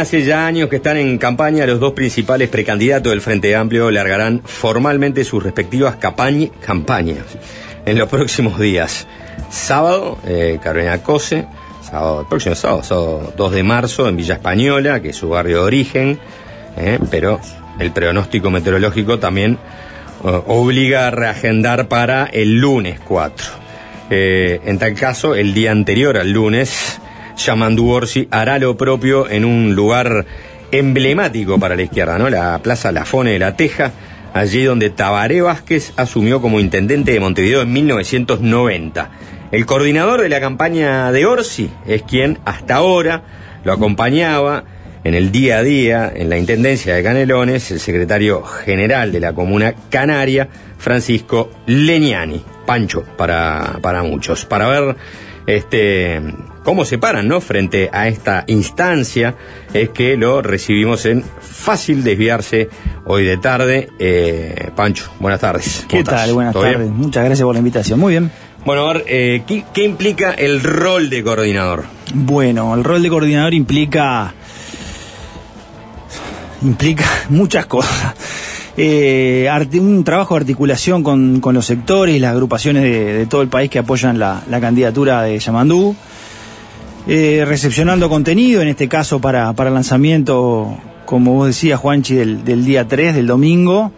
Hace ya años que están en campaña, los dos principales precandidatos del Frente Amplio largarán formalmente sus respectivas campañas en los próximos días. Sábado, eh, Carolina Cose, sábado, el próximo sábado, sábado 2 de marzo, en Villa Española, que es su barrio de origen, eh, pero el pronóstico meteorológico también eh, obliga a reagendar para el lunes 4. Eh, en tal caso, el día anterior al lunes, Yamandu Orsi hará lo propio en un lugar emblemático para la izquierda, ¿no? La Plaza Lafone de la Teja, allí donde Tabaré Vázquez asumió como intendente de Montevideo en 1990. El coordinador de la campaña de Orsi es quien hasta ahora lo acompañaba en el día a día en la Intendencia de Canelones, el secretario general de la Comuna Canaria, Francisco Leniani. Pancho para, para muchos. Para ver este cómo se paran, ¿no? Frente a esta instancia, es que lo recibimos en fácil desviarse hoy de tarde. Eh, Pancho, buenas tardes. ¿Qué tal? Buenas tardes. Muchas gracias por la invitación. Muy bien. Bueno, a ver, eh, ¿qué, implica el rol de coordinador? Bueno, el rol de coordinador implica implica muchas cosas. Eh, un trabajo de articulación con, los sectores las agrupaciones de, todo el país que apoyan la, candidatura de Yamandú, eh, recepcionando contenido, en este caso para, para lanzamiento, como vos decías, Juanchi, del, día 3, del domingo,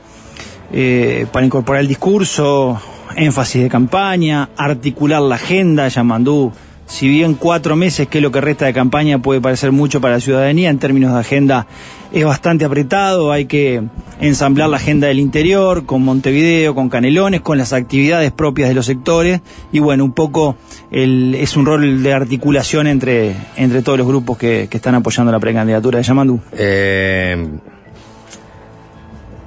eh, para incorporar el discurso, énfasis de campaña, articular la agenda, Yamandú si bien cuatro meses, que es lo que resta de campaña, puede parecer mucho para la ciudadanía, en términos de agenda es bastante apretado, hay que ensamblar la agenda del interior, con Montevideo, con Canelones, con las actividades propias de los sectores, y bueno, un poco es un rol de articulación entre, entre todos los grupos que, están apoyando la precandidatura de Yamandú. Eh,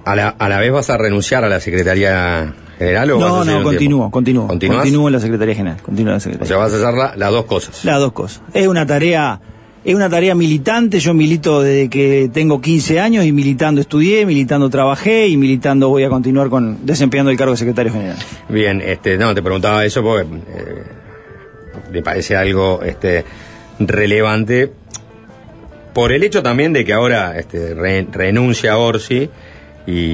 a, la, a la vez vas a renunciar a la Secretaría general o no, no, continúo, continúo. Continúo en la Secretaría General. Continúo en la Secretaría. O sea, vas a hacer las dos cosas. Las dos cosas. Es una tarea. Es una tarea militante, yo milito desde que tengo 15 años y militando estudié, militando trabajé y militando voy a continuar con desempeñando el cargo de secretario general. Bien, este, no, te preguntaba eso porque eh, me parece algo este, relevante por el hecho también de que ahora este, renuncia a Orsi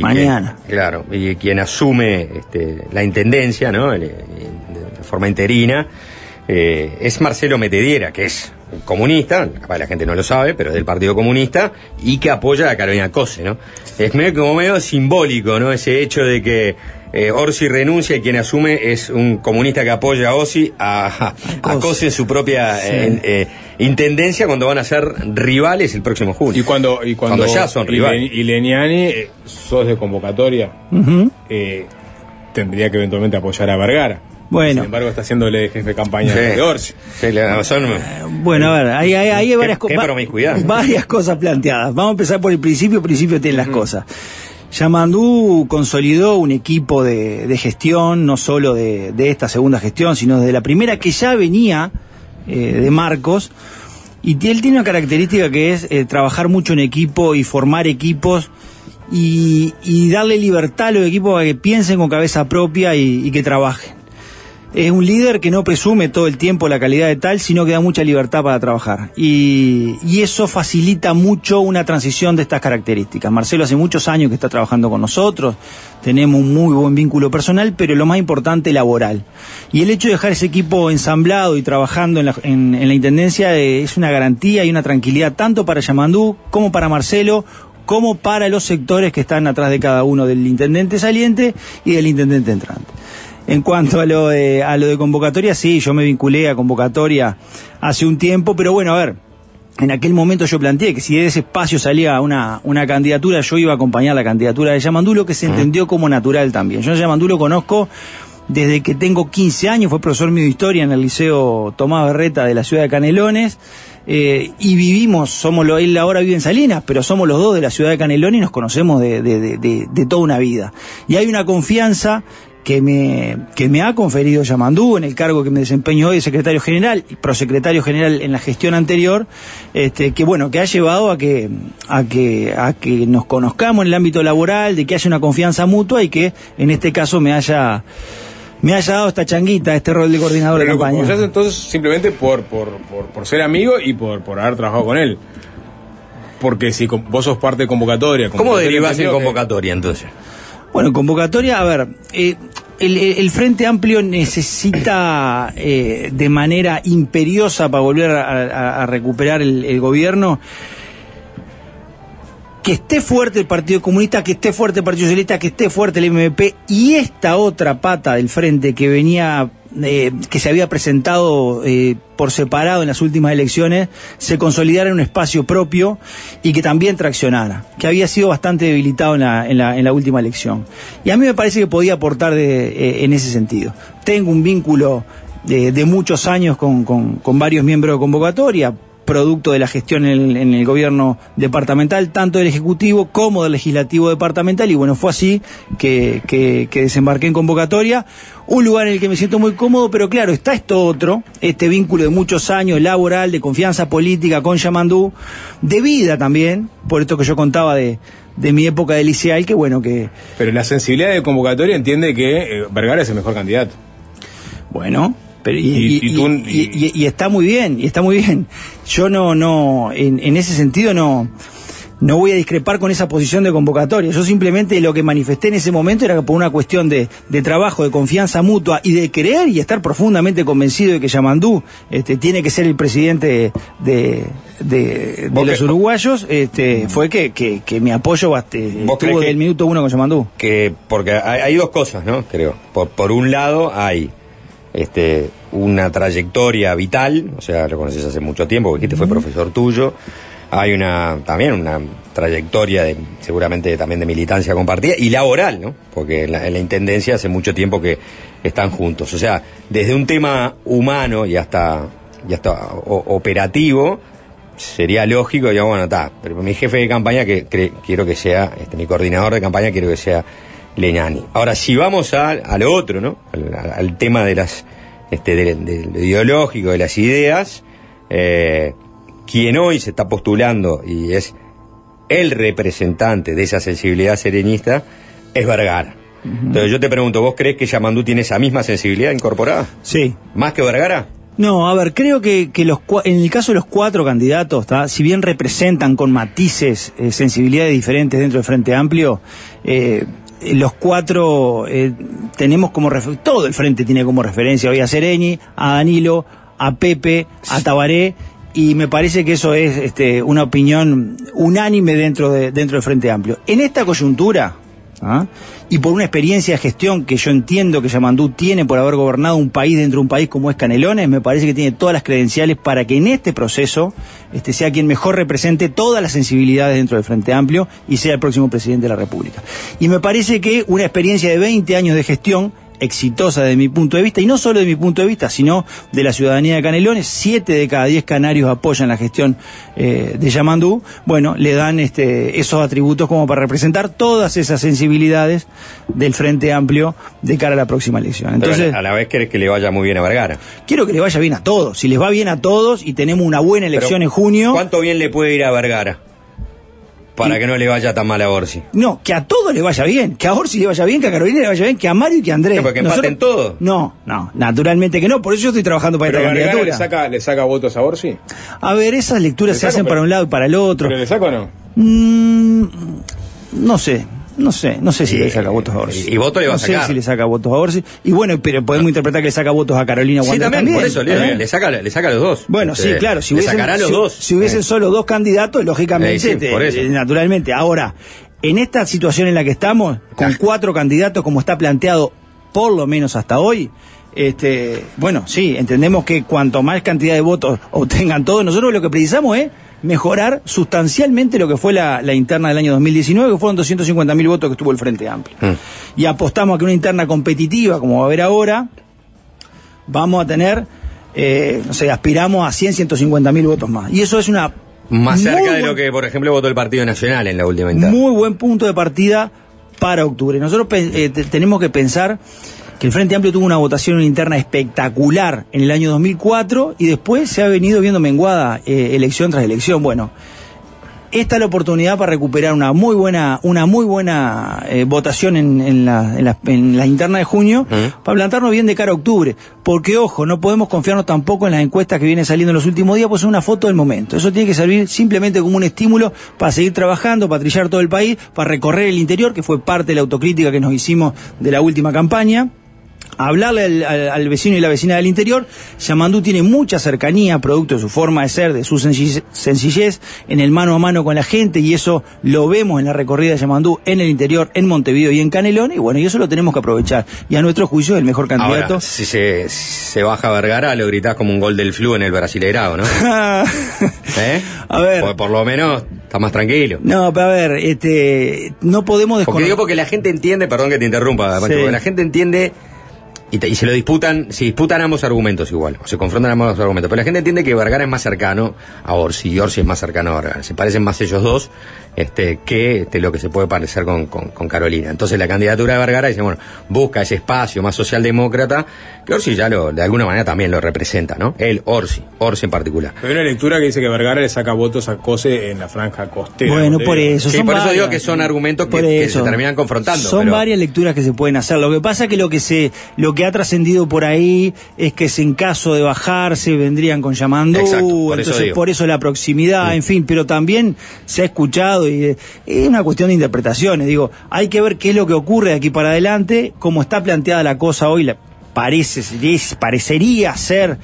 Mañana. claro, y quien asume este, la intendencia, ¿no? De forma interina, eh, es Marcelo Metediera, que es comunista, capaz la gente no lo sabe, pero es del Partido Comunista, y que apoya a Carolina Cose, ¿no? Es medio, como medio simbólico, ¿no? Ese hecho de que eh, Orsi renuncia y quien asume es un comunista que apoya a Orsi, a, a, Cose en su propia eh, intendencia cuando van a ser rivales el próximo junio. Y cuando, y cuando, ya son rivales. Y, Leniani, sos de convocatoria, tendría que eventualmente apoyar a Vergara. Bueno. Sin embargo, está haciéndole jefe de campaña de Orsi. Sí, eh, bueno, a ver, hay, hay, varias, varias cosas planteadas. Vamos a empezar por el principio. El principio tiene las cosas. Yamandú consolidó un equipo de, gestión, no solo de, esta segunda gestión, sino de la primera que ya venía eh, de Marcos. Y él tiene una característica que es eh, trabajar mucho en equipo y formar equipos y, darle libertad a los equipos para que piensen con cabeza propia y que trabajen es un líder que no presume todo el tiempo la calidad de tal, sino que da mucha libertad para trabajar. Y, eso facilita mucho una transición de estas características. Marcelo hace muchos años que está trabajando con nosotros, tenemos un muy buen vínculo personal, pero lo más importante, laboral. Y el hecho de dejar ese equipo ensamblado y trabajando en la, en la Intendencia eh, es una garantía y una tranquilidad tanto para Yamandú como para Marcelo, como para los sectores que están atrás de cada uno del intendente saliente y del intendente entrante. En cuanto a lo, de, a lo de convocatoria, sí, yo me vinculé a convocatoria hace un tiempo, pero bueno, a ver, en aquel momento yo planteé que si de ese espacio salía una, una candidatura, yo iba a acompañar la candidatura de Yamandulo, que se entendió como natural también. Yo a Yamandulo conozco desde que tengo 15 años, fue profesor mío de historia en el Liceo Tomás Berreta de la ciudad de Canelones, eh, y vivimos, somos lo, él ahora vive en Salinas, pero somos los dos de la ciudad de Canelones y nos conocemos de, de, de, de toda una vida. Y hay una confianza que me, que me ha conferido Yamandú en el cargo que me desempeño hoy de secretario general y prosecretario general en la gestión anterior, este, que bueno, que ha llevado a que, a que, a que nos conozcamos en el ámbito laboral, de que haya una confianza mutua y que en este caso me haya me haya dado esta changuita, este rol de coordinador de campaña. entonces simplemente por, por, por, por, ser amigo y por, por haber trabajado con él. Porque si vos sos parte de convocatoria. ¿Cómo derivás en convocatoria entonces? Bueno, convocatoria, a ver, eh, el, Frente Amplio necesita eh, de manera imperiosa para volver a, recuperar el, gobierno que esté fuerte el Partido Comunista, que esté fuerte el Partido Socialista, que esté fuerte el MVP y esta otra pata del frente que venía eh, que se había presentado por separado en las últimas elecciones se consolidara en un espacio propio y que también traccionara, que había sido bastante debilitado en la, en la, en la última elección. Y a mí me parece que podía aportar eh, en ese sentido. Tengo un vínculo de, de muchos años con, con, con varios miembros de convocatoria, producto de la gestión en el, gobierno departamental, tanto del Ejecutivo como del Legislativo departamental, y bueno, fue así que, que, desembarqué en convocatoria, un lugar en el que me siento muy cómodo, pero claro, está esto otro, este vínculo de muchos años laboral, de confianza política con Yamandú, de vida también, por esto que yo contaba de, de mi época de liceal, que bueno que... Pero la sensibilidad de convocatoria entiende que eh, Vergara es el mejor candidato. Bueno, y, está muy bien, y está muy bien. Yo no, no, en, ese sentido no, no voy a discrepar con esa posición de convocatoria. Yo simplemente lo que manifesté en ese momento era que por una cuestión de, trabajo, de confianza mutua y de creer y estar profundamente convencido de que Yamandú este, tiene que ser el presidente de, de, los uruguayos, este, fue que, que, mi apoyo estuvo desde el minuto uno con Yamandú. Que, porque hay, dos cosas, ¿no? Creo. Por, por un lado hay este, una trayectoria vital, o sea, lo conoces hace mucho tiempo, porque este fue profesor tuyo. Hay una también una trayectoria de, seguramente también de militancia compartida y laboral, ¿no? Porque en la, intendencia hace mucho tiempo que están juntos. O sea, desde un tema humano y hasta, y hasta operativo, sería lógico, digamos, bueno, está, pero mi jefe de campaña que quiero que sea, este, mi coordinador de campaña quiero que sea Leñani. Ahora, si vamos a, a lo otro, ¿no? Al, tema de las, este, de, ideológico, de las ideas, eh, quien hoy se está postulando y es el representante de esa sensibilidad serenista es Vergara. Entonces yo te pregunto, ¿vos crees que Yamandú tiene esa misma sensibilidad incorporada? Sí. ¿Más que Vergara? No, a ver, creo que, que los, en el caso de los cuatro candidatos, si bien representan con matices, eh, sensibilidades diferentes dentro del Frente Amplio, eh, los cuatro eh, tenemos como todo el frente tiene como referencia hoy a Sereni, a Danilo, a Pepe, a Tabaré y me parece que eso es este, una opinión unánime dentro de, dentro del Frente Amplio. En esta coyuntura, ¿ah? y por una experiencia de gestión que yo entiendo que Yamandú tiene por haber gobernado un país dentro de un país como es Canelones, me parece que tiene todas las credenciales para que en este proceso este, sea quien mejor represente todas las sensibilidades dentro del Frente Amplio y sea el próximo presidente de la República. Y me parece que una experiencia de 20 años de gestión exitosa de mi punto de vista, y no solo de mi punto de vista, sino de la ciudadanía de Canelones, siete de cada diez canarios apoyan la gestión eh, de Yamandú, bueno, le dan este, esos atributos como para representar todas esas sensibilidades del Frente Amplio de cara a la próxima elección. Entonces, a la vez querés que le vaya muy bien a Vergara. Quiero que le vaya bien a todos, si les va bien a todos y tenemos una buena elección en junio. ¿Cuánto bien le puede ir a Vergara? Para que no le vaya tan mal a Orsi. No, que a todos le vaya bien. Que a Orsi le vaya bien, que a Carolina le vaya bien, que a Mario y que a Andrés. No, porque empaten todos. No, no, naturalmente que no. Por eso yo estoy trabajando para esta candidatura. Le saca, ¿Le saca votos a Orsi? A ver, esas lecturas se hacen para un lado y para el otro. ¿Pero le saca o no? Mm, no sé. No sé, no sé si le saca votos a Orsi. Y, voto le va a sacar. No sé si le saca votos a Orsi. Y bueno, pero podemos interpretar que le saca votos a Carolina sí, también, por eso, le, ¿Eh? saca, le saca los dos. Bueno, sí, claro. Si hubiesen, sacará los dos. Si hubiesen solo dos candidatos, lógicamente, eh, naturalmente. Ahora, en esta situación en la que estamos, con cuatro candidatos como está planteado, por lo menos hasta hoy, este, bueno, sí, entendemos que cuanto más cantidad de votos obtengan todos, nosotros lo que precisamos es mejorar sustancialmente lo que fue la, interna del año 2019, que fueron 250.000 votos que tuvo el Frente Amplio. Mm. Y apostamos a que una interna competitiva, como va a haber ahora, vamos a tener, eh, no sé, aspiramos a 100, 150.000 votos más. Y eso es una... Más cerca de lo que, por ejemplo, votó el Partido Nacional en la última interna. Muy buen punto de partida para octubre. Nosotros eh, tenemos que pensar que el Frente Amplio tuvo una votación interna espectacular en el año 2004 y después se ha venido viendo menguada eh, elección tras elección. Bueno, esta es la oportunidad para recuperar una muy buena, una muy buena eh, votación en, la, en, la, interna de junio, para plantarnos bien de cara a octubre. Porque, ojo, no podemos confiarnos tampoco en las encuestas que vienen saliendo en los últimos días, pues es una foto del momento. Eso tiene que servir simplemente como un estímulo para seguir trabajando, para trillar todo el país, para recorrer el interior, que fue parte de la autocrítica que nos hicimos de la última campaña hablarle al, vecino y la vecina del interior. Yamandú tiene mucha cercanía, producto de su forma de ser, de su sencillez, en el mano a mano con la gente, y eso lo vemos en la recorrida de Yamandú en el interior, en Montevideo y en Canelón, y bueno, y eso lo tenemos que aprovechar. Y a nuestro juicio, el mejor candidato. si se, baja Vergara, lo gritás como un gol del flu en el Brasileirado, ¿no? ¿Eh? A ver. Por, lo menos está más tranquilo. No, pero a ver, este, no podemos desconocer. Porque digo porque la gente entiende, perdón que te interrumpa, porque la gente entiende y, se lo disputan, se disputan ambos argumentos igual, o se confrontan ambos argumentos. Pero la gente entiende que Vergara es más cercano a Orsi y Orsi es más cercano a Vergara. Se parecen más ellos dos este, que este, lo que se puede parecer con, con, Carolina. Entonces la candidatura de Vergara dice, bueno, busca ese espacio más socialdemócrata, que Orsi ya lo, de alguna manera también lo representa, ¿no? Él, Orsi, Orsi en particular. Hay una lectura que dice que Vergara le saca votos a Cose en la franja costera. Bueno, por eso. Sí, por eso digo que son argumentos que, se terminan confrontando. Son varias lecturas que se pueden hacer. Lo que pasa es que lo que se, lo que ha trascendido por ahí es que en caso de bajarse vendrían con llamando entonces por eso la proximidad, en fin, pero también se ha escuchado y es una cuestión de interpretaciones. Digo, hay que ver qué es lo que ocurre de aquí para adelante, cómo está planteada la cosa hoy, la, parece, parecería ser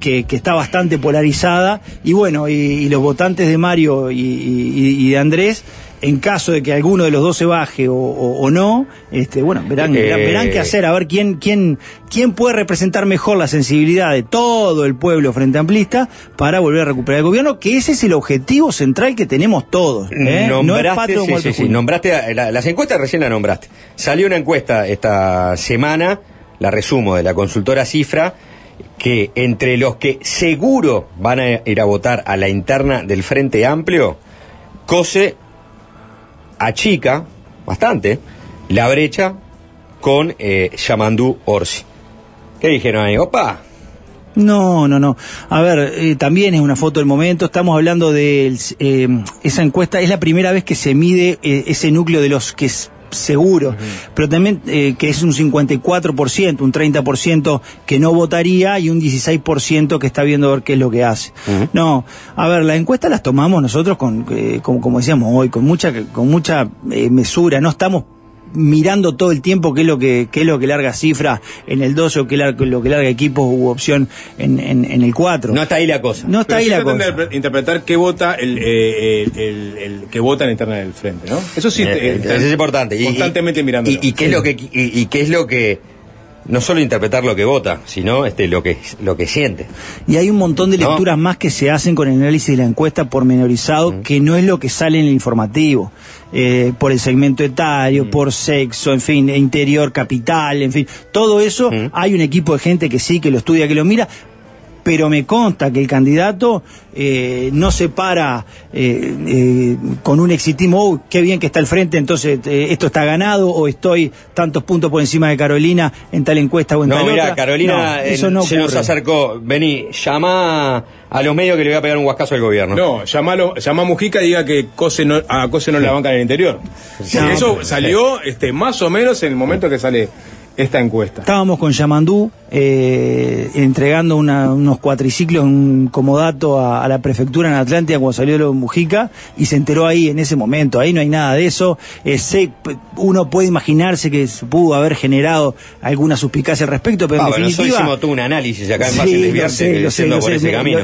que, está bastante polarizada. Y bueno, y, los votantes de Mario y de Andrés en caso de que alguno de los dos se baje o, no, este, bueno, verán, verán, qué hacer, a ver quién, quién, quién puede representar mejor la sensibilidad de todo el pueblo frente amplista para volver a recuperar el gobierno, que ese es el objetivo central que tenemos todos. ¿eh? Nombraste, no sí, sí, nombraste las encuestas recién la nombraste. Salió una encuesta esta semana, la resumo, de la consultora Cifra, que entre los que seguro van a ir a votar a la interna del Frente Amplio, COSE achica bastante la brecha con eh, Yamandú Orsi. ¿Qué dijeron ahí? ¡Opa! No, no, no. A ver, eh, también es una foto del momento. Estamos hablando de eh, esa encuesta. Es la primera vez que se mide eh, ese núcleo de los que seguro, pero también eh, que es un 54%, un 30% que no votaría y un 16% que está viendo a ver qué es lo que hace. No, a ver, las encuestas las tomamos nosotros con, eh, como, como, decíamos hoy, con mucha, con mucha eh, mesura, no estamos mirando todo el tiempo qué es lo que qué es lo que larga cifra en el 12 o qué es lo que larga equipos u opción en, en, el 4. No está ahí la cosa. No está ahí la cosa. interpretar qué vota el, eh, el, el, que vota en interna del frente, ¿no? Eso sí eh, es importante. Constantemente mirando. Y, qué es lo que y, qué es lo que no solo interpretar lo que vota, sino este, lo, que, lo que siente. Y hay un montón de lecturas más que se hacen con el análisis de la encuesta pormenorizado, que no es lo que sale en el informativo. Eh, por el segmento etario, por sexo, en fin, interior, capital, en fin, todo eso, hay un equipo de gente que sí, que lo estudia, que lo mira, pero me consta que el candidato eh, no se para eh, eh, con un exitismo, oh, qué bien que está al frente, entonces esto está ganado, o estoy tantos puntos por encima de Carolina en tal encuesta o en no, tal mira, Carolina se nos acercó, vení, llama a los medios que le voy a pegar un huascazo al gobierno. No, llamalo, llama a Mujica y diga que Cose no, a Cose no la banca en el interior. eso salió este, más o menos en el momento que sale esta encuesta. Estábamos con Yamandú eh, entregando unos cuatriciclos como dato a, la prefectura en Atlántida cuando salió lo de Mujica y se enteró ahí en ese momento. Ahí no hay nada de eso. Eh, uno puede imaginarse que se pudo haber generado alguna suspicacia al respecto, pero en definitiva... Hicimos tú un análisis acá en sí, lo sé, lo sé,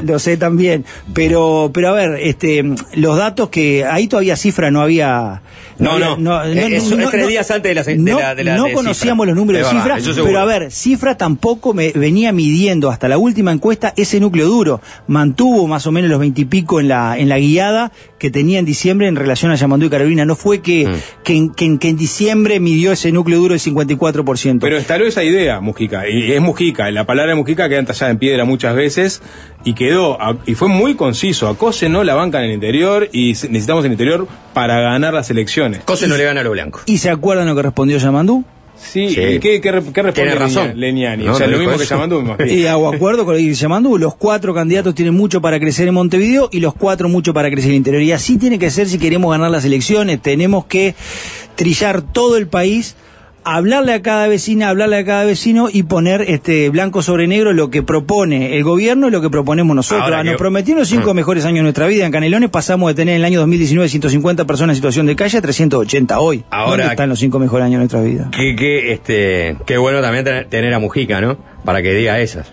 lo sé, también. Pero, pero a ver, este, los datos que ahí todavía cifra no había no, no, no, es, tres días antes de la, de la, No conocíamos los números de, cifra, pero a ver, cifra tampoco me venía midiendo. Hasta la última encuesta ese núcleo duro. Mantuvo más o menos los veintipico en la, en la guiada que tenía en diciembre en relación a Yamandú y Carolina. No fue que, mm. que, en, que, en, diciembre midió ese núcleo duro del 54%. Pero instaló esa idea, Mujica, y es Mujica, la palabra Mujica queda entallada en piedra muchas veces y quedó, y fue muy conciso, a Cose no la banca en el interior y necesitamos el interior para ganar las elecciones. Cose no le gana a lo blanco. ¿Y se acuerdan lo que respondió Yamandú? Sí, ¿y qué, qué, responde razón. Leniani? o sea, lo mismo que Yamandú. Y hago acuerdo con lo que dice Yamandú. Los cuatro candidatos tienen mucho para crecer en Montevideo y los cuatro mucho para crecer en el interior. Y así tiene que ser si queremos ganar las elecciones. Tenemos que trillar todo el país hablarle a cada vecina, hablarle a cada vecino y poner este blanco sobre negro lo que propone el gobierno y lo que proponemos nosotros. Nos prometieron los cinco mm. mejores años de nuestra vida. En Canelones pasamos de tener en el año 2019 150 personas en situación de calle a 380 hoy. Ahora están los cinco mejores años de nuestra vida. Qué, qué, este, qué bueno también tener a Mujica, ¿no? Para que diga esas.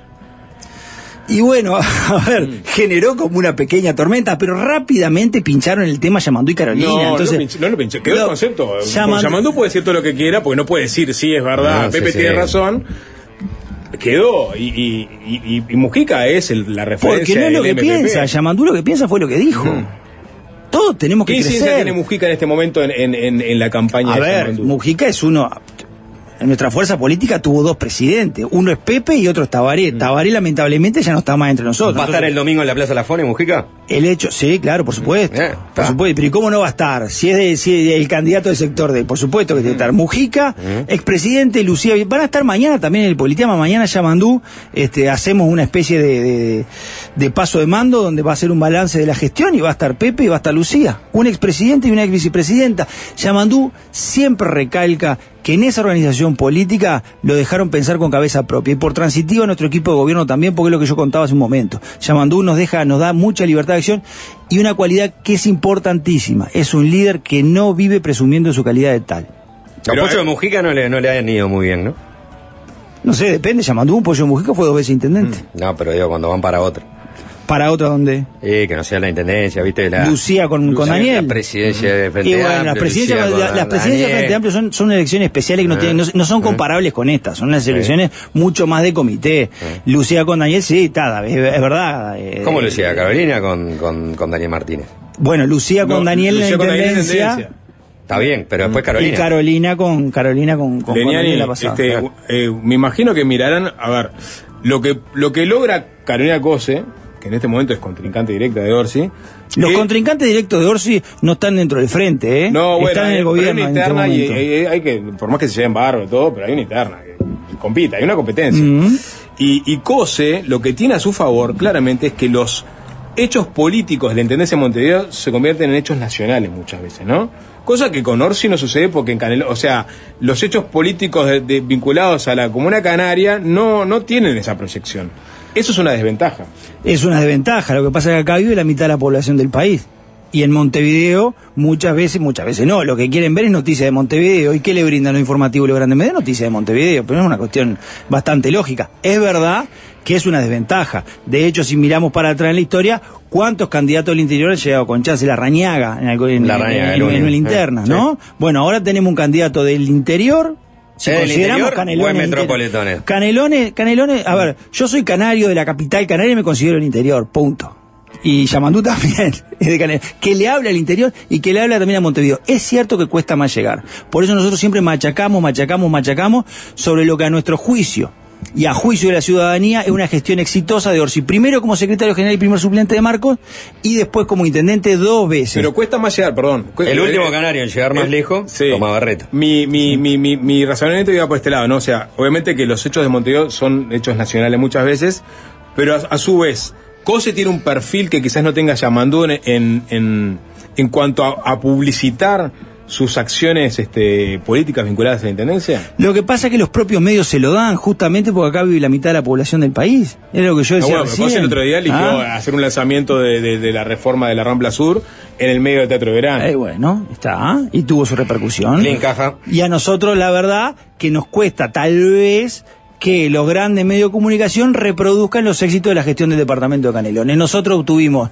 Y bueno, a ver, mm. generó como una pequeña tormenta, pero rápidamente pincharon el tema Yamandú y Carolina. No, entonces, no, lo pinché, quedó el concepto. Yamandú, puede decir todo lo que quiera, porque no puede decir sí, es verdad, Pepe tiene razón quedó y, y, y, Mujica es la referencia porque no es lo que piensa Yamandú lo que piensa fue lo que dijo mm. todos tenemos que ¿Qué crecer tiene Mujica en este momento en, en, en, la campaña a ver Mujica es uno nuestra fuerza política tuvo dos presidentes. Uno es Pepe y otro es Tabaré. Mm. Tabaré, lamentablemente, ya no está más entre nosotros. ¿Va a estar el domingo en la Plaza La Fone, Mujica? El hecho, sí, claro, por supuesto. Eh, por supuesto. Pero ¿y cómo no va a estar? Si es, de, si el candidato del sector de, por supuesto que tiene que estar. Mujica, mm. expresidente, Lucía. Van a estar mañana también en el Politeama. Mañana Yamandú, este, hacemos una especie de, de, paso de mando donde va a ser un balance de la gestión y va a estar Pepe y va a estar Lucía. Un expresidente y una ex vicepresidenta. Yamandú siempre recalca que en esa organización política lo dejaron pensar con cabeza propia. Y por transitivo nuestro equipo de gobierno también, porque es lo que yo contaba hace un momento. Yamandú nos deja, nos da mucha libertad de acción y una cualidad que es importantísima. Es un líder que no vive presumiendo su calidad de tal. El pollo de Mujica no le, no le ha ido muy bien, ¿no? No sé, depende. Yamandú, un pollo de Mujica fue dos veces intendente. Mm. No, pero digo, cuando van para otro para otra donde eh, que no sea la intendencia viste la Lucía con, con Daniel. la presidencia de Frente y bueno las presidencias las presidencias de Frente Amplio son, son elecciones especiales que no, tienen, no, son comparables con estas son las elecciones mucho más de comité. Lucía con Daniel sí está es, verdad eh, ¿cómo Lucía Carolina con, con, con Daniel Martínez bueno Lucía con Daniel Lucía la intendencia. Está bien, pero después Carolina. Y Carolina. Con Carolina con, con, la pasada. Este, eh, me imagino que mirarán, a ver, lo que lo que logra Carolina Cose, que en este momento es contrincante directa de Orsi. Los contrincantes directos de Orsi no están dentro del frente, ¿eh? No, bueno, están en el gobierno. Hay una interna y, hay, que, por más que se lleven barro y todo, pero hay una interna que compita, hay una competencia. y, y Cose, lo que tiene a su favor, claramente, es que los hechos políticos de la Intendencia de Montevideo se convierten en hechos nacionales muchas veces, ¿no? Cosa que con Orsi no sucede porque en Canelo, o sea, los hechos políticos vinculados a la Comuna Canaria no, no tienen esa proyección. Eso es una desventaja. Es una desventaja. Lo que pasa es que acá vive la mitad de la población del país. Y en Montevideo, muchas veces, muchas veces no, lo que quieren ver es noticias de Montevideo. ¿Y qué le brindan lo informativo los grandes medios? Noticias de Montevideo, pero es una cuestión bastante lógica. Es verdad que es una desventaja. De hecho, si miramos para atrás en la historia, ¿cuántos candidatos del interior han llegado con chance? La Rañaga, en, el, la Rañaga, en, el interna, ¿no? Bueno, ahora tenemos un candidato del interior si consideramos Canelones. metropolitanes. Canelones, Canelones, a ver, yo soy canario de la capital canaria y me considero el interior, punto. Y Yamandú también es de Canelones. Que le habla al interior y que le habla también a Montevideo. Es cierto que cuesta más llegar. Por eso nosotros siempre machacamos, machacamos, machacamos sobre lo que a nuestro juicio y a juicio de la ciudadanía es una gestión exitosa de Orsi. Primero como secretario general y primer suplente de Marcos y después como intendente dos veces. Pero cuesta más llegar, perdón. el último canario en llegar más lejos, sí. toma Barreto. Mi, mi, mi, mi, mi razonamiento iba por este lado, ¿no? O sea, obviamente que los hechos de Montevideo son hechos nacionales muchas veces, pero a, su vez, Cose tiene un perfil que quizás no tenga Yamandú en, en, en, cuanto a publicitar sus acciones este, políticas vinculadas a la intendencia? Lo que pasa es que los propios medios se lo dan justamente porque acá vive la mitad de la población del país. Es lo que yo decía. No, bueno, el otro día eligió ah. hacer un lanzamiento de, la reforma de la Rambla Sur en el medio del Teatro de Verano. Eh, bueno, está, y tuvo su repercusión. Le encaja. Y a nosotros, la verdad, que nos cuesta tal vez que los grandes medios de comunicación reproduzcan los éxitos de la gestión del departamento de Canelones. Nosotros obtuvimos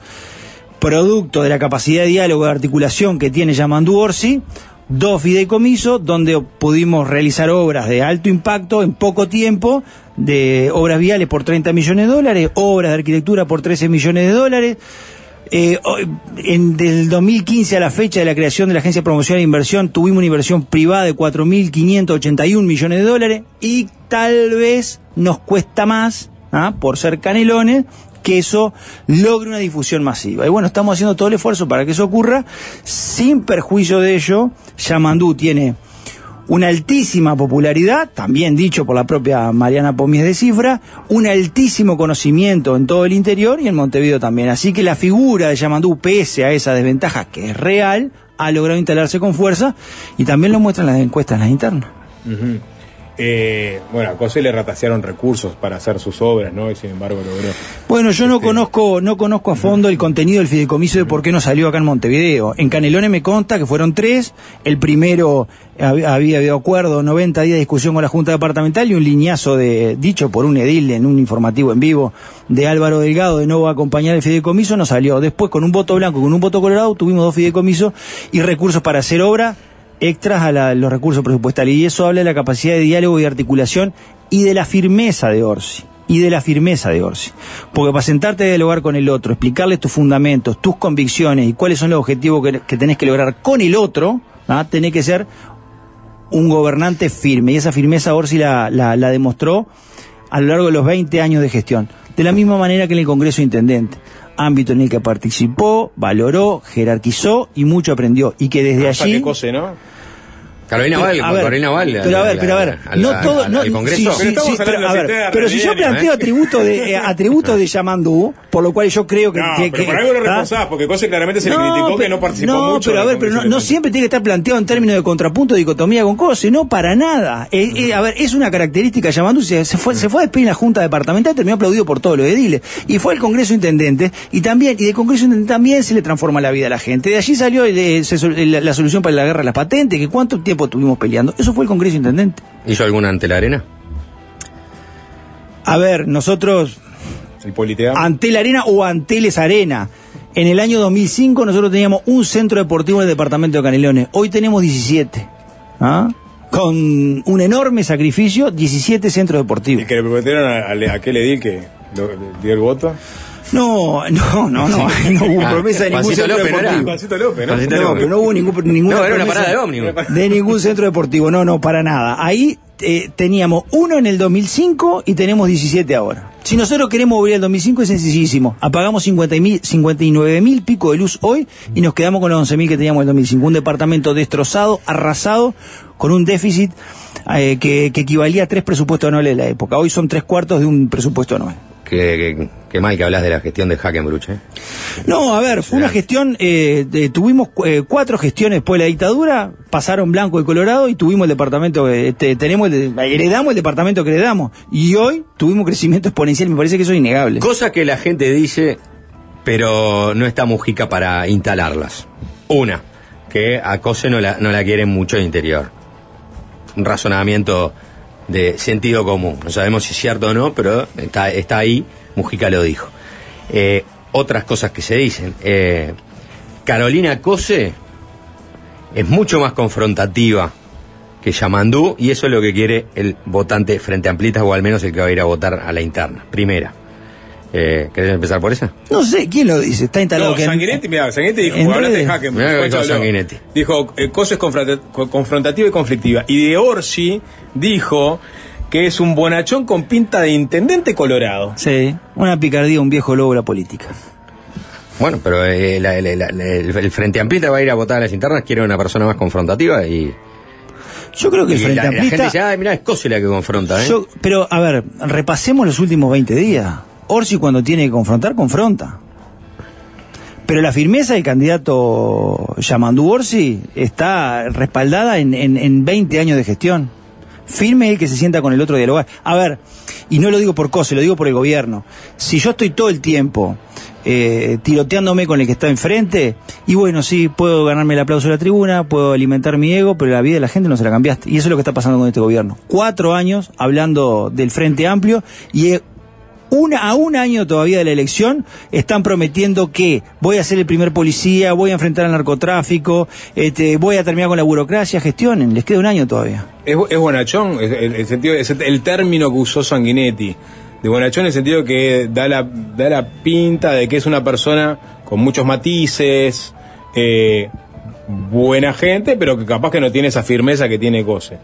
producto de la capacidad de diálogo y articulación que tiene Yamandu Orsi, dos fideicomisos donde pudimos realizar obras de alto impacto en poco tiempo, de obras viales por 30 millones de dólares, obras de arquitectura por 13 millones de dólares. Eh, en, del 2015 a la fecha de la creación de la Agencia de Promoción e Inversión tuvimos una inversión privada de 4.581 millones de dólares y tal vez nos cuesta más, ¿ah? por ser canelones, que eso logre una difusión masiva. Y bueno, estamos haciendo todo el esfuerzo para que eso ocurra. Sin perjuicio de ello, Yamandú tiene una altísima popularidad, también dicho por la propia Mariana Pomies de Cifra, un altísimo conocimiento en todo el interior y en Montevideo también. Así que la figura de Yamandú, pese a esa desventaja que es real, ha logrado instalarse con fuerza y también lo muestran las encuestas en las internas. Eh, bueno, a Cose le ratasearon recursos para hacer sus obras, ¿no? Y sin embargo logró. Bueno, yo no este, conozco, no conozco a fondo el contenido del fideicomiso de por qué no salió acá en Montevideo. En Canelones me consta que fueron tres. El primero había habido acuerdo, 90 días de discusión con la Junta Departamental y un liñazo de, dicho por un edil en un informativo en vivo de Álvaro Delgado de nuevo acompañar el fideicomiso, no salió. Después con un voto blanco, con un voto colorado, tuvimos dos fideicomisos y recursos para hacer obra extras a los recursos presupuestales. Y eso habla de la capacidad de diálogo y articulación y de la firmeza de Orsi. Y de la firmeza de Orsi. Porque para sentarte a dialogar con el otro, explicarle tus fundamentos, tus convicciones y cuáles son los objetivos que, tenés que lograr con el otro, ¿ah? tenés que ser un gobernante firme. Y esa firmeza Orsi la, la, la demostró a lo largo de los 20 años de gestión. De la misma manera que en el Congreso de Intendente ámbito en el que participó, valoró, jerarquizó y mucho aprendió. Y que desde allí... ¿no? Carolina Valle, Carolina Valle. Pero a ver, pero a ver, no todo, no, Congreso. pero, a ver, pero si yo planteo atributos de eh, atributos de Yamandú, por lo cual yo creo que, no, que, pero por algo lo reforzás, porque Cose claramente se le criticó que no participó no, mucho. No, pero a ver, pero no, siempre tiene que estar planteado en términos de contrapunto, dicotomía con Cose, no para nada. Eh, eh, a ver, es una característica de Yamandú, se, fue, se fue a despedir en la Junta Departamental, terminó aplaudido por todos los ediles, y fue al Congreso Intendente, y también, y del Congreso Intendente también se le transforma la vida a la gente. De allí salió la, la solución para la guerra de las patentes, que cuánto tiempo estuvimos peleando. Eso fue el Congreso Intendente. ¿Hizo alguna ante la arena? A ver, nosotros... Ante la arena o Anteles Arena. En el año 2005 nosotros teníamos un centro deportivo en el departamento de Canelones. Hoy tenemos 17. ¿Ah? Con un enorme sacrificio, 17 centros deportivos. ¿Y que le prometieron a, aquel edil que dio el voto? No, no, no, no, no hubo ah, promesa de ningún centro López, deportivo. No, López, ¿no? no, pero no hubo ningún, ninguna no, era una parada de ómnibus. De ningún centro deportivo, no, no, para nada. Ahí eh, teníamos uno en el 2005 y tenemos 17 ahora. Si nosotros queremos volver al 2005 es sencillísimo. Apagamos 59 mil pico de luz hoy y nos quedamos con los 11 mil que teníamos en el 2005. Un departamento destrozado, arrasado, con un déficit eh, que, que, equivalía a tres presupuestos anuales de la época. Hoy son tres cuartos de un presupuesto anual. Qué, mal que hablas de la gestión de Hackenbruch, ¿eh? No, a ver, fue una gestión, eh, tuvimos eh, cuatro gestiones después de la dictadura, pasaron blanco y colorado y tuvimos el departamento, este, tenemos heredamos el departamento que heredamos y hoy tuvimos crecimiento exponencial, me parece que eso es innegable. Cosa que la gente dice, pero no está Mujica para instalarlas. Una, que a Cose no la, no la quieren mucho de interior. Un razonamiento de sentido común. No sabemos si es cierto o no, pero está, está ahí, Mujica lo dijo. Eh, otras cosas que se dicen. Eh, Carolina Cose es mucho más confrontativa que Yamandú y eso es lo que quiere el votante frente a Amplitas o al menos el que va a ir a votar a la interna. Primera. Eh, ¿Querés empezar por esa? No sé, ¿quién lo dice? Está instalado no, que... Sanguinetti, mira, Sanguinetti dijo, hablaste de Hacken. Dijo Sanguinetti. Dijo, eh, cosa es confrontativa y conflictiva. Y de Orsi dijo que es un bonachón con pinta de intendente colorado. Sí, una picardía, un viejo lobo de la política. Bueno, pero eh, el, Frente Amplista va a ir a votar a las internas, quiere una persona más confrontativa y... Yo creo que el Frente Amplista... La gente dice, es Cosi la que confronta, ¿eh? pero, a ver, repasemos los últimos 20 días. Orsi cuando tiene que confrontar, confronta. Pero la firmeza del candidato Yamandú Orsi está respaldada en, en, 20 años de gestión. Firme el que se sienta con el otro a dialogar. A ver, y no lo digo por COSE, lo digo por el gobierno. Si yo estoy todo el tiempo eh, tiroteándome con el que está enfrente, y bueno, sí, puedo ganarme el aplauso de la tribuna, puedo alimentar mi ego, pero la vida de la gente no se la cambiaste. Y eso es lo que está pasando con este gobierno. Cuatro años hablando del Frente Amplio y una, a un año todavía de la elección, están prometiendo que voy a ser el primer policía, voy a enfrentar al narcotráfico, este, voy a terminar con la burocracia, gestionen, les queda un año todavía. Es, es bonachón, el, sentido, el término que usó Sanguinetti, de bonachón en el sentido que da la, da la pinta de que es una persona con muchos matices, eh, buena gente, pero que capaz que no tiene esa firmeza que tiene Cose.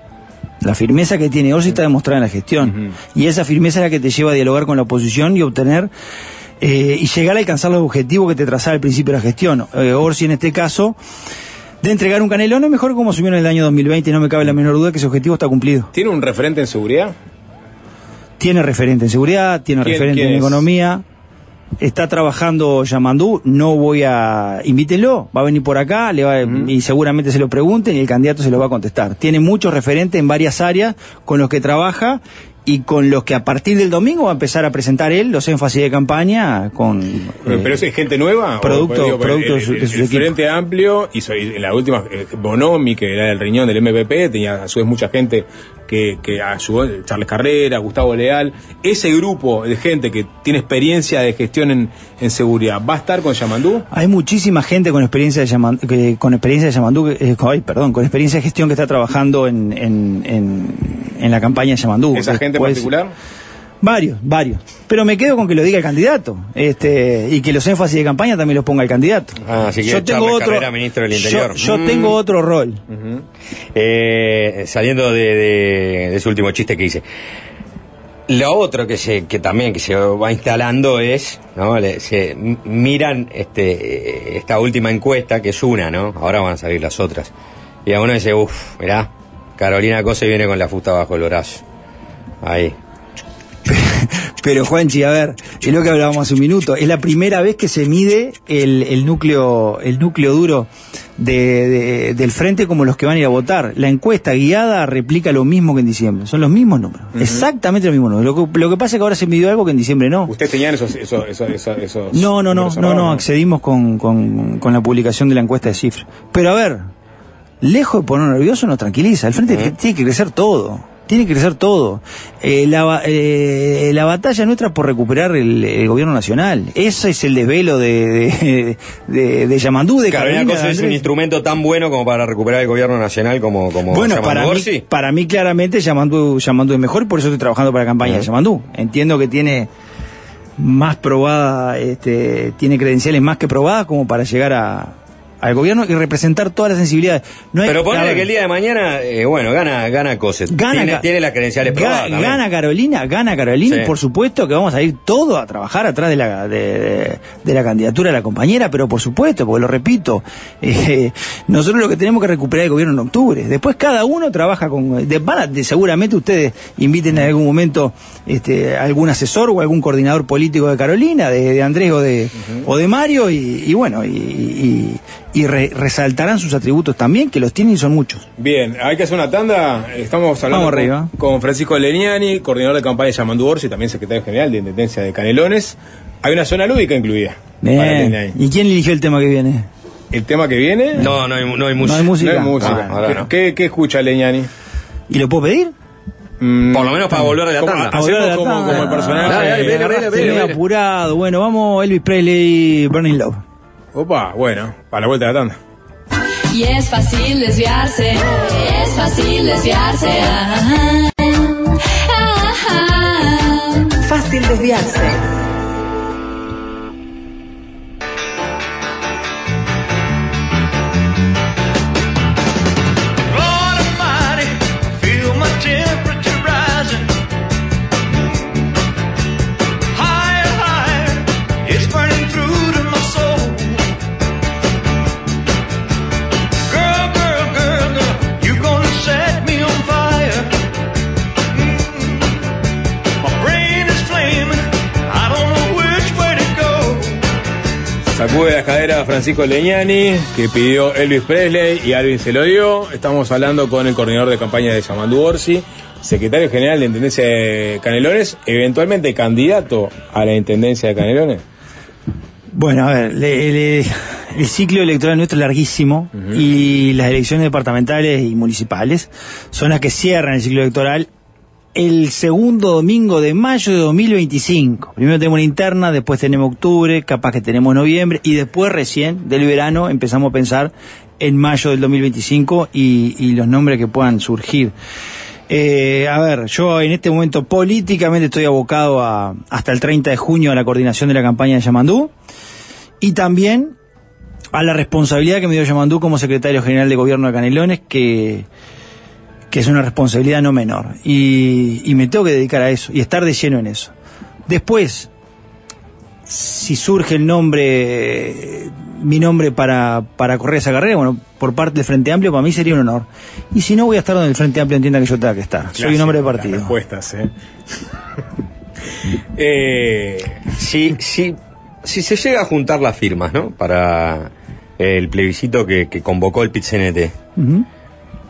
La firmeza que tiene Orsi está demostrada en la gestión. Y esa firmeza es la que te lleva a dialogar con la oposición y obtener eh, y llegar a alcanzar los objetivos que te trazaba al principio de la gestión. Eh, Orsi en este caso de entregar un canelón es mejor como en el año 2020 y no me cabe la menor duda que ese objetivo está cumplido. ¿Tiene un referente en seguridad? Tiene referente en seguridad, tiene referente en economía. Está trabajando Yamandú, no voy a... Invítenlo, va a venir por acá le va, y seguramente se lo pregunten y el candidato se lo va a contestar. Tiene muchos referentes en varias áreas con los que trabaja y con los que a partir del domingo va a empezar a presentar él los énfasis de campaña con... ¿Pero es gente nueva? Producto, productos el, el, Frente Amplio, y en la última, eh, Bonomi, que era el riñón del MPP, tenía a su vez mucha gente que, que ayudó, Charles Carrera, Gustavo Leal, ese grupo de gente que tiene experiencia de gestión en, en seguridad, ¿va a estar con Yamandú? Hay muchísima gente con experiencia de Yamandú, que, con experiencia de Yamandú, eh, perdón, con experiencia de gestión que está trabajando en, en, en, en la campaña de Yamandú. ¿Esa gente en particular? Varios, varios. Pero me quedo con que lo diga el candidato. Este, y que los énfasis de campaña también los ponga el candidato. Ah, así que yo tengo otro, ministro del Interior. Yo, mm. tengo otro rol. eh, saliendo de, de, de, su último chiste que hice. Lo otro que se, que también que se va instalando es, ¿no? Le, se miran este, esta última encuesta, que es una, ¿no? Ahora van a salir las otras. Y a uno dice, uff, mirá, Carolina Cose viene con la fusta bajo el brazo. Ahí, pero Juanchi, a ver, es lo que hablábamos hace un minuto, es la primera vez que se mide el, núcleo, el núcleo duro de, del frente como los que van a ir a votar. La encuesta guiada replica lo mismo que en diciembre, son los mismos números, exactamente los mismos números. Lo que, lo que, pasa es que ahora se midió algo que en diciembre no. ¿Ustedes tenían esos, esos, esos, No, no, no, no, no, accedimos con, con, con la publicación de la encuesta de cifras. Pero a ver, lejos de poner nervioso nos tranquiliza, el frente tiene que crecer todo. Tiene que crecer todo. Eh, la, eh, la, batalla nuestra por recuperar el, gobierno nacional. Ese es el desvelo de, de, de, Yamandú, de Carolina. Carolina es un instrumento tan bueno como para recuperar el gobierno nacional como, como Bueno, para mí, para mí claramente Yamandú, Yamandú es mejor y por eso estoy trabajando para la campaña de Yamandú. Entiendo que tiene más probada, este, tiene credenciales más que probadas como para llegar a, al gobierno y representar todas las sensibilidades. Pero ponele que el día de mañana, eh, bueno, gana gana Coset. Gana, tiene, las credenciales probadas. Gana, Carolina, gana Carolina y por supuesto que vamos a ir todos a trabajar atrás de la, de, la candidatura de la compañera, pero por supuesto, porque lo repito, eh, nosotros lo que tenemos que recuperar el gobierno en octubre. Después cada uno trabaja con... De, seguramente ustedes inviten en algún momento este, algún asesor o algún coordinador político de Carolina, de, Andrés o de, o de Mario, y, bueno, y y resaltarán sus atributos también, que los tienen y son muchos. Bien, hay que hacer una tanda. Estamos hablando con, Francisco Leniani, coordinador de campaña de Yamandú y también secretario general de Intendencia de Canelones. Hay una zona lúdica incluida. Bien. ¿Y quién eligió el tema que viene? ¿El tema que viene? No, no hay, no hay música. No hay música. Ah, ¿Qué, ¿Qué, escucha Leñani? ¿Y lo puedo pedir? Mm, Por lo menos para volver a la tanda. Hacemos como, como, el personaje. apurado. Bueno, vamos Elvis Presley, Burning Love. Opa, bueno, para la vuelta de la tanda. Y es fácil desviarse, es fácil desviarse. Fácil desviarse. Cadera Francisco Leñani, que pidió Elvis Presley y Alvin se lo dio. Estamos hablando con el coordinador de campaña de Yamandú Orsi, secretario general de Intendencia de Canelones, eventualmente candidato a la Intendencia de Canelones. Bueno, a ver, el ciclo electoral nuestro es larguísimo y las elecciones departamentales y municipales son las que cierran el ciclo electoral el segundo domingo de mayo de 2025. Primero tenemos una interna, después tenemos octubre, capaz que tenemos noviembre y después recién del verano empezamos a pensar en mayo del 2025 y, y los nombres que puedan surgir. Eh, a ver, yo en este momento políticamente estoy abocado a, hasta el 30 de junio a la coordinación de la campaña de Yamandú y también a la responsabilidad que me dio Yamandú como secretario general de gobierno de Canelones, que que es una responsabilidad no menor. Y, me tengo que dedicar a eso y estar de lleno en eso. Después, si surge el nombre, mi nombre para, para correr esa carrera, bueno, por parte del Frente Amplio, para mí sería un honor. Y si no, voy a estar donde el Frente Amplio entienda que yo tenga que estar. Soy un hombre de partido. Respuestas, ¿eh? eh, si, si, si se llega a juntar las firmas, ¿no? Para el plebiscito que, convocó el PIT-CNT.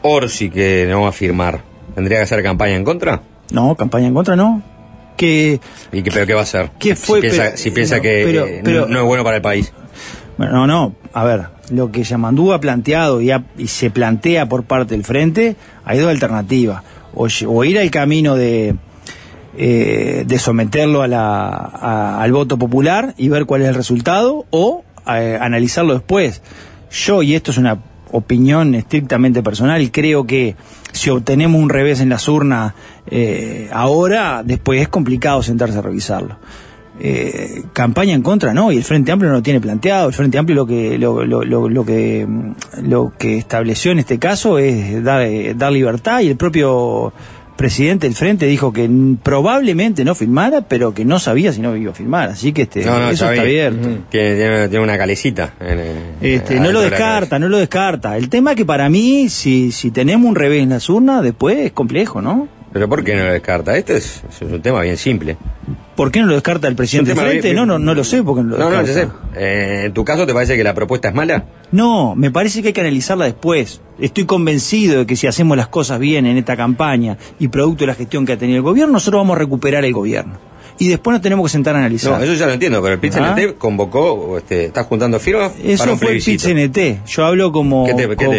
Orsi, que no va a firmar, ¿tendría que hacer campaña en contra? No, campaña en contra no. Que, ¿Y qué, pero qué va a hacer? ¿Qué fue, si piensa, que no, es bueno para el país. Bueno, no, no. A ver, lo que Yamandú ha planteado y, se plantea por parte del frente, hay dos alternativas. O, ir al camino de, eh, de someterlo a la, al voto popular y ver cuál es el resultado, o eh, analizarlo después. Yo, y esto es una opinión estrictamente personal, creo que si obtenemos un revés en las urnas eh, ahora, después es complicado sentarse a revisarlo. Eh, campaña en contra, ¿no? Y el Frente Amplio no lo tiene planteado. El Frente Amplio lo que lo, lo, lo, que lo que estableció en este caso es dar, dar libertad y el propio presidente del frente dijo que probablemente no firmara, pero que no sabía si no iba a firmar. Así que este, eso está abierto. tiene, una calecita. este, no lo descarta, no lo descarta. El tema es que para mí, si, si tenemos un revés en las urnas, después es complejo, ¿no? ¿Pero por qué no lo descarta? Este es, un tema bien simple. ¿Por qué no lo descarta el presidente del frente? No, no, no lo sé porque no lo No, no, sé. Eh, ¿En tu caso te parece que la propuesta es mala? No, me parece que hay que analizarla después. Estoy convencido de que si hacemos las cosas bien en esta campaña y producto de la gestión que ha tenido el gobierno, nosotros vamos a recuperar el gobierno y después nos tenemos que sentar a analizar. No, eso ya lo entiendo, pero el pit ¿Ah? convocó, este, ¿estás juntando firmas? Eso fue el pit Yo hablo como,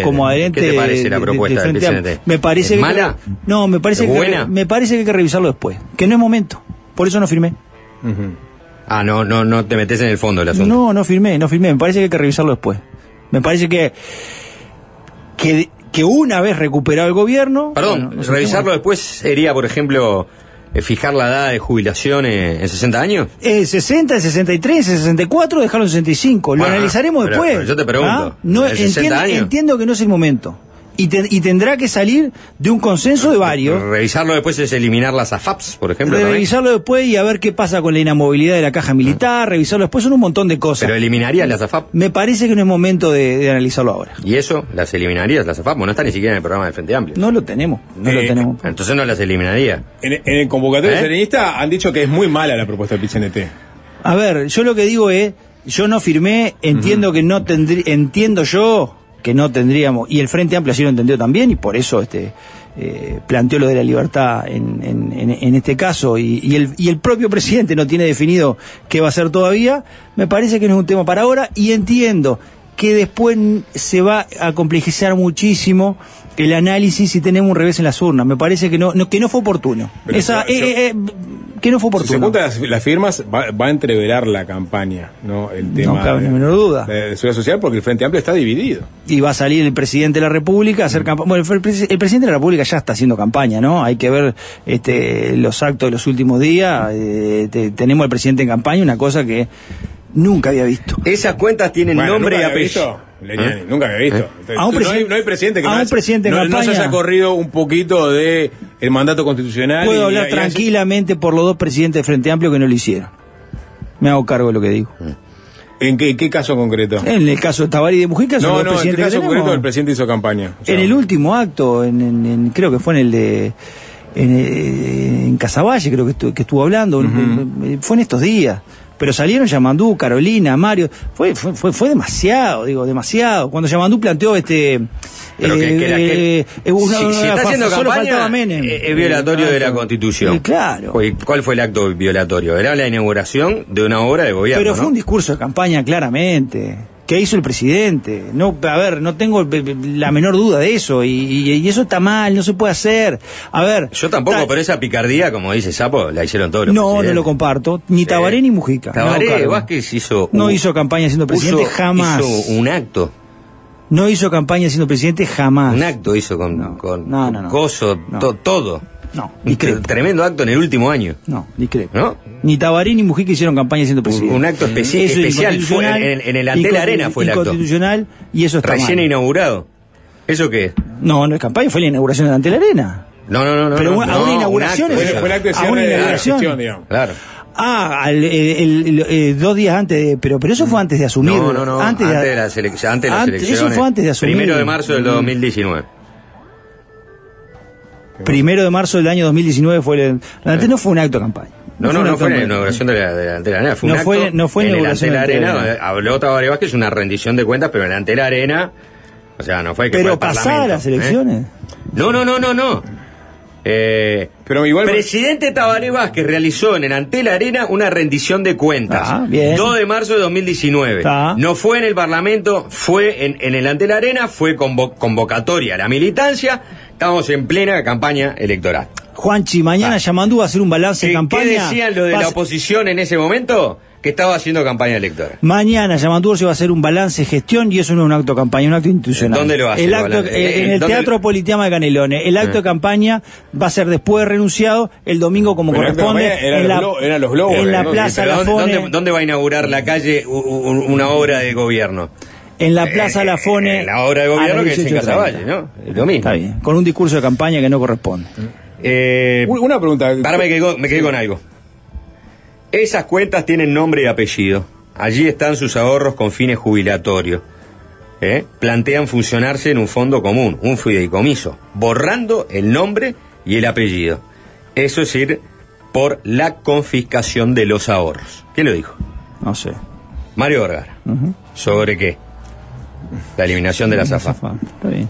como adherente. ¿Qué te parece la propuesta del pit Me parece ¿Es mala? no, me parece, que, me parece que hay que revisarlo después. Que no es momento. Por eso no firmé. Ah, no, no, no te metes en el fondo del asunto. No, no firmé, no firmé. Me parece que hay que revisarlo después. Me parece que. que, que una vez recuperado el gobierno. Perdón, revisarlo después sería, por ejemplo fijar la edad de jubilación en 60 años? Eh, 60, 63, 64, dejarlo en 65. Lo analizaremos después. yo te pregunto. ¿Ah? No, entiendo, entiendo que no es el momento y, tendrá que salir de un consenso de varios. Revisarlo después es eliminar las AFAPs, por ejemplo. Revisarlo después y a ver qué pasa con la inamovilidad de la caja militar, revisarlo después son un montón de cosas. ¿Pero eliminarías las AFAP? Me parece que no es momento de, analizarlo ahora. ¿Y eso? ¿Las eliminarías las AFAP? no está ni siquiera en el programa del Frente Amplio. No lo tenemos, no lo eh, tenemos. Entonces no las eliminaría. En, el convocatorio ¿Eh? serenista han dicho que es muy mala la propuesta del PCNT. A ver, yo lo que digo es, yo no firmé, entiendo que no tendría, entiendo yo que no tendríamos, y el Frente Amplio así lo entendió también, y por eso este eh, planteó lo de la libertad en, en, este caso, y, el, y el propio presidente no tiene definido qué va a hacer todavía, me parece que no es un tema para ahora, y entiendo que después se va a complejizar muchísimo el análisis si tenemos un revés en las urnas. Me parece que no, que no fue oportuno. Esa, eh, eh, que no fue oportuno. Si se juntan las, firmas, va, a entreverar la campaña, ¿no? El tema no cabe ni menor duda. De, seguridad social, porque el Frente Amplio está dividido. Y va a salir el presidente de la República a hacer campaña. Bueno, el, presidente de la República ya está haciendo campaña, ¿no? Hay que ver este, los actos de los últimos días. Eh, tenemos al presidente en campaña, una cosa que nunca había visto. Esas cuentas tienen nombre y apellido. ¿Eh? Nunca había visto. ¿Eh? no, hay, presidente que no, presidente no, se haya corrido un poquito de el mandato constitucional. Puedo hablar tranquilamente por los dos presidentes de Frente Amplio que no lo hicieron. Me hago cargo de lo que digo. ¿En qué, qué caso concreto? En el caso de Tabarí de Mujica. No, no, en el caso concreto el presidente hizo campaña. en el último acto, en, creo que fue en el de en, en Casaballe, creo que, que estuvo hablando, fue en estos días pero salieron Yamandú, Carolina, Mario, fue, fue, fue, fue demasiado, digo, demasiado. Cuando Yamandú planteó este... Pero que, que, eh, si, está haciendo campaña, es violatorio de la Constitución. claro. ¿Cuál fue el acto violatorio? Era la inauguración de una obra de gobierno. Pero fue un discurso de campaña, claramente. ¿Qué hizo el presidente? No, a ver, no tengo la menor duda de eso y, eso está mal, no se puede hacer. A ver. Yo tampoco, pero esa picardía, como dice Sapo, la hicieron todos los No, no lo comparto. Ni Tabaré ni Mujica. Tabaré Vázquez hizo. No hizo campaña siendo presidente jamás. Hizo un acto. No hizo campaña siendo presidente jamás. Un acto hizo con, no, con, no, no, Coso, todo. No, ni creo. Tremendo acto en el último año. No, ni creo. ¿No? Ni Tabaré ni Mujica hicieron campaña siendo presidente. Un, acto especial. Fue en, el Antel Arena fue el acto. constitucional y eso está Recién inaugurado. ¿Eso qué? No, no es campaña, fue la inauguración del Antel Arena. No, no, no. Pero no, a una inauguración fue, el acto de a una inauguración. Claro. Ah, el, dos días antes de, pero pero eso fue antes de asumir. No, no, no. Antes, de, la selección, antes de las elecciones. Eso fue antes de asumir. Primero de marzo del 2019. Primero de marzo del año 2019 fue el. Antes no fue un acto de campaña. No, no, no, fue la inauguración de la, de la, arena. Fue no, fue, no fue en el de la arena. Habló Tabaré Vázquez, una rendición de cuentas, pero delante de la arena. O sea, no fue que Pero pasadas las elecciones. ¿eh? No, no, no, no, no. Eh, pero igual... Presidente Tabaré Vázquez realizó en el Ante la Arena una rendición de cuentas. Ah, 2 de marzo de 2019. No fue en el Parlamento, fue en, en el Ante la Arena, fue convocatoria a la militancia. Estamos en plena campaña electoral. Juanchi, mañana llamando va a hacer un balance de campaña. ¿Qué decían lo de la oposición en ese momento? Que estaba haciendo campaña electoral. Mañana Yamandú se va a hacer un balance de gestión y eso no es un acto de campaña, un acto institucional. ¿Dónde lo va a hacer? El acto, eh, en el Teatro Politeama de Canelones. El acto de campaña va a ser después de renunciado el domingo como corresponde. en, la, los globos, en la Plaza La ¿dónde, ¿dónde, va a inaugurar la calle una obra de gobierno? En la Plaza La Lafone. la obra de gobierno que es en Casaballe, ¿no? Lo mismo. Está bien. Con un discurso de campaña que no corresponde. Eh, una pregunta. Ahora me quedé, me quedé con algo. Esas cuentas tienen nombre y apellido. Allí están sus ahorros con fines jubilatorios. ¿Eh? Plantean funcionarse en un fondo común, un fideicomiso, borrando el nombre y el apellido. Eso es ir por la confiscación de los ahorros. ¿Quién lo dijo? No sé. Mario Vergara. ¿Sobre qué? La eliminación de la ZAFA. Está bien.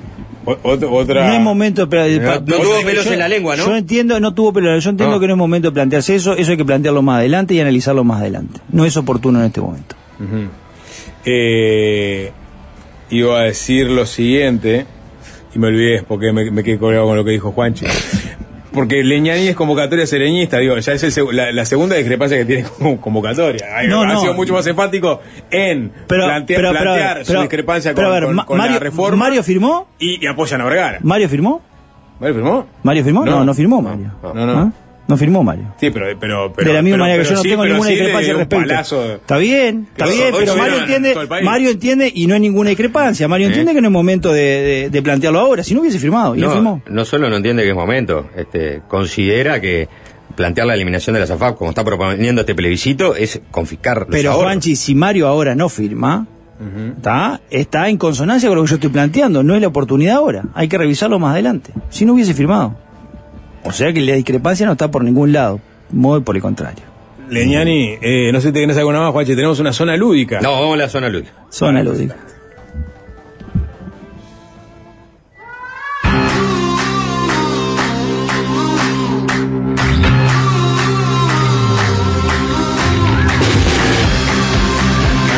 No es momento de no, tuvo pelos en la lengua, ¿no? Yo entiendo, no tuvo pelos, yo entiendo que no es momento de plantearse eso, eso hay que plantearlo más adelante y analizarlo más adelante. No es oportuno en este momento. eh, iba a decir lo siguiente, y me olvidé porque me, me quedé colgado con lo que dijo Juanchi porque Leñani es convocatoria sereñista, digo, ya es la, segunda discrepancia que tiene como convocatoria. ha sido mucho más enfático en plantear, su discrepancia con, la reforma. ¿Mario firmó? Y, apoyan a Vergara. ¿Mario firmó? ¿Mario firmó? ¿Mario firmó? No, no, firmó Mario. No, no. ¿Ah? No firmó Mario. Sí, pero. pero, pero de la misma manera que yo no tengo ninguna discrepancia al respecto. Está bien, está bien, pero Mario entiende, Mario entiende y no hay ninguna discrepancia. Mario entiende que no es momento de, de, plantearlo ahora, si no hubiese firmado. Y no, firmó. no solo no entiende que es momento, este, considera que plantear la eliminación de la SAFAP, como está proponiendo este plebiscito, es confiscar los Pero, Juanchi, si Mario ahora no firma, ¿está? está en consonancia con lo que yo estoy planteando. No es la oportunidad ahora. Hay que revisarlo más adelante. Si no hubiese firmado. O sea que la discrepancia no está por ningún lado, muy por el contrario. Leñani, eh, no sé si te quieres alguna más, Juanche, tenemos una zona lúdica. No, vamos a la zona lúdica. Zona lúdica.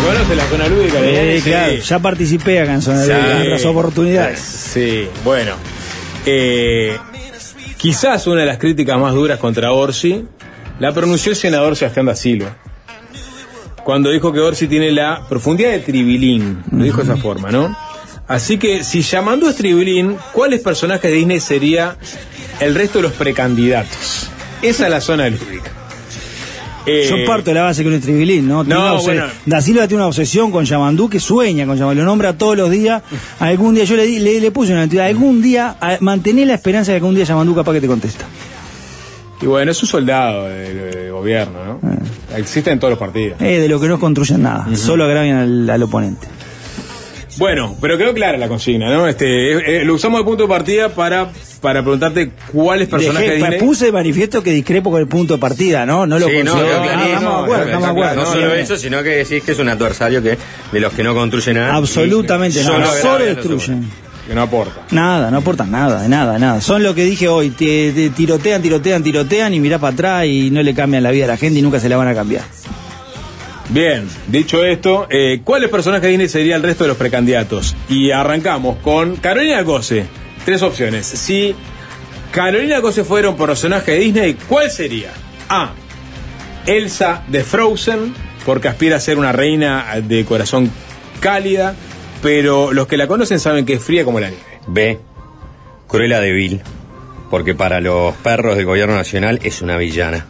¿Conoces la zona lúdica? Eh, claro, ya participé acá en zona lúdica, en otras oportunidades. Sí, bueno. Eh, Quizás una de las críticas más duras contra Orsi la pronunció el senador Sebastián da Silva. Cuando dijo que Orsi tiene la profundidad de Tribilín, lo dijo de esa forma, ¿no? Así que si llamando a Tribilín, ¿cuáles personajes de Disney sería el resto de los precandidatos? Esa es la zona lúdica. Yo eh, parto de la base con el tribilín, ¿no? no Da Silva tiene una obsesión con Yamandú que sueña con Yamandú, lo nombra todos los días. Algún día, yo le, le, le puse una entidad, algún día, mantener la esperanza de que algún día Yamandú capaz que te contesta. Y bueno, es un soldado del gobierno, ¿no? Eh. Existe en todos los partidos. Eh, de lo que no construyen nada, solo agravian al, oponente. Bueno, pero quedó clara la consigna, ¿no? Este, lo usamos de punto de partida para para preguntarte cuáles personajes Dejé, Disney... Puse de manifiesto que discrepo con el punto de partida, ¿no? No lo sí, no, No solo eso, sino que decís que es un adversario que de los que no construyen nada. Absolutamente nada, solo, destruyen. Que no aporta. Nada, no aportan nada, nada, nada. Son lo que dije hoy, te, tirotean, tirotean, tirotean y mirá para atrás y no le cambian la vida a la gente y nunca se la van a cambiar. Bien, dicho esto, eh, ¿cuáles personajes de Disney sería el resto de los precandidatos? Y arrancamos con Carolina Gose tres opciones. Si Carolina Cose fuera un personaje de Disney, ¿cuál sería? A. Elsa de Frozen, porque aspira a ser una reina de corazón cálida, pero los que la conocen saben que es fría como la nieve. B. Cruella de Vil, porque para los perros del gobierno nacional es una villana.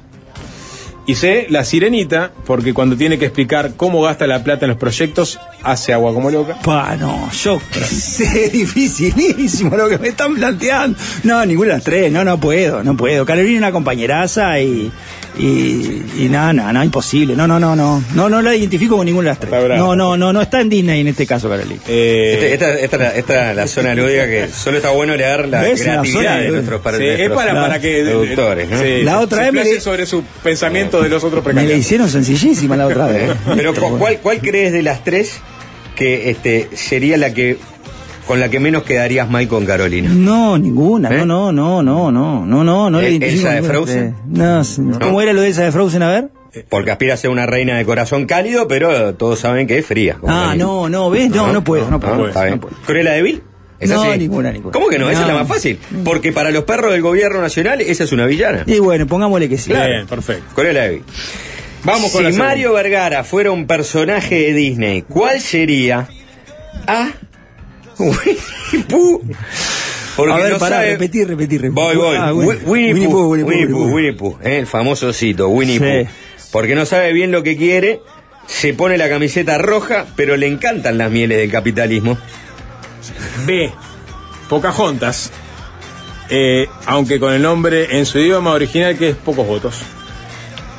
Y C, la sirenita, porque cuando tiene que explicar cómo gasta la plata en los proyectos, hace agua como loca. Pa, no, yo sé, dificilísimo lo que me están planteando. No, ninguna de las tres, no, no puedo, no puedo. Carolina es una compañeraza y, y, y nada, nada, no, imposible. No, no, no, no, no, no la identifico con ninguna de las tres. No, no, no, no está en Disney en este caso, Carolina. Eh, esta, esta, esta, es la zona lúdica que solo está bueno leer la creatividad de nuestros, para, sí, es para, para que productores, ¿no? Sí, la otra vez me sobre su pensamiento de los otros precandidatos. Me la hicieron sencillísima la otra vez. Pero ¿cuál, cuál crees de las tres que este, sería la que con la que menos quedarías mal con Carolina. No, ninguna, ¿Eh? no, no, no, no, no, no, no, no. ¿Elsa ¿E-, ningún... de Frozen? Este, no, no, ¿Cómo era lo de Elsa de Frozen? A ver. Eh, porque aspira a ser una reina de corazón cálido, pero todos saben que es fría. Ah, no, no, ¿ves? No, no, puedo, no puedo. No, ah, no no, ninguna, ninguna. ¿Cómo que no? Esa es la más fácil. Porque para los perros del gobierno nacional, esa es una villana. Y bueno, pongámosle que sí. Claro. Perfecto. Cruela de Vamos con si Mario Vergara fuera un personaje de Disney, ¿cuál sería? A. Winnie Pooh. Porque a ver, no pará, repetir, repetir, Voy, voy. Ah, Winnie, Pooh, Winnie Pooh, Winnie Pooh, eh, el famoso cito, Winnie Pooh. Porque no sabe bien lo que quiere, se pone la camiseta roja, pero le encantan las mieles del capitalismo. B. Pocahontas. Eh, aunque con el nombre en su idioma original que es pocos votos.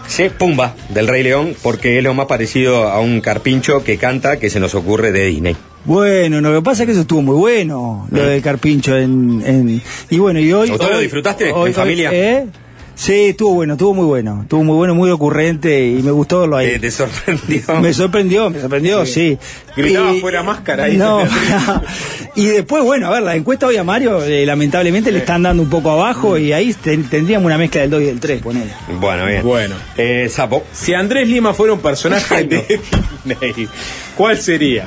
C. Pumba, del Rey León, porque es lo más parecido a un carpincho que canta que se nos ocurre de Disney. Bueno, lo que pasa es que eso estuvo muy bueno, lo del carpincho en, y bueno, y hoy... ¿Usted lo disfrutaste en familia? ¿eh? Sí, estuvo bueno, estuvo muy bueno, estuvo muy bueno, muy ocurrente y me gustó verlo ahí. ¿Te, sorprendió? Me sorprendió, me sorprendió, sí. Gritaba fuera máscara ahí. No, y después, bueno, a ver, la encuesta hoy a Mario, eh, lamentablemente le están dando un poco abajo y ahí tendríamos una mezcla del 2 y del 3, ponele. Bueno, bien. Bueno. Eh, Sapo. Si Andrés Lima fuera un personaje de Disney, ¿cuál sería?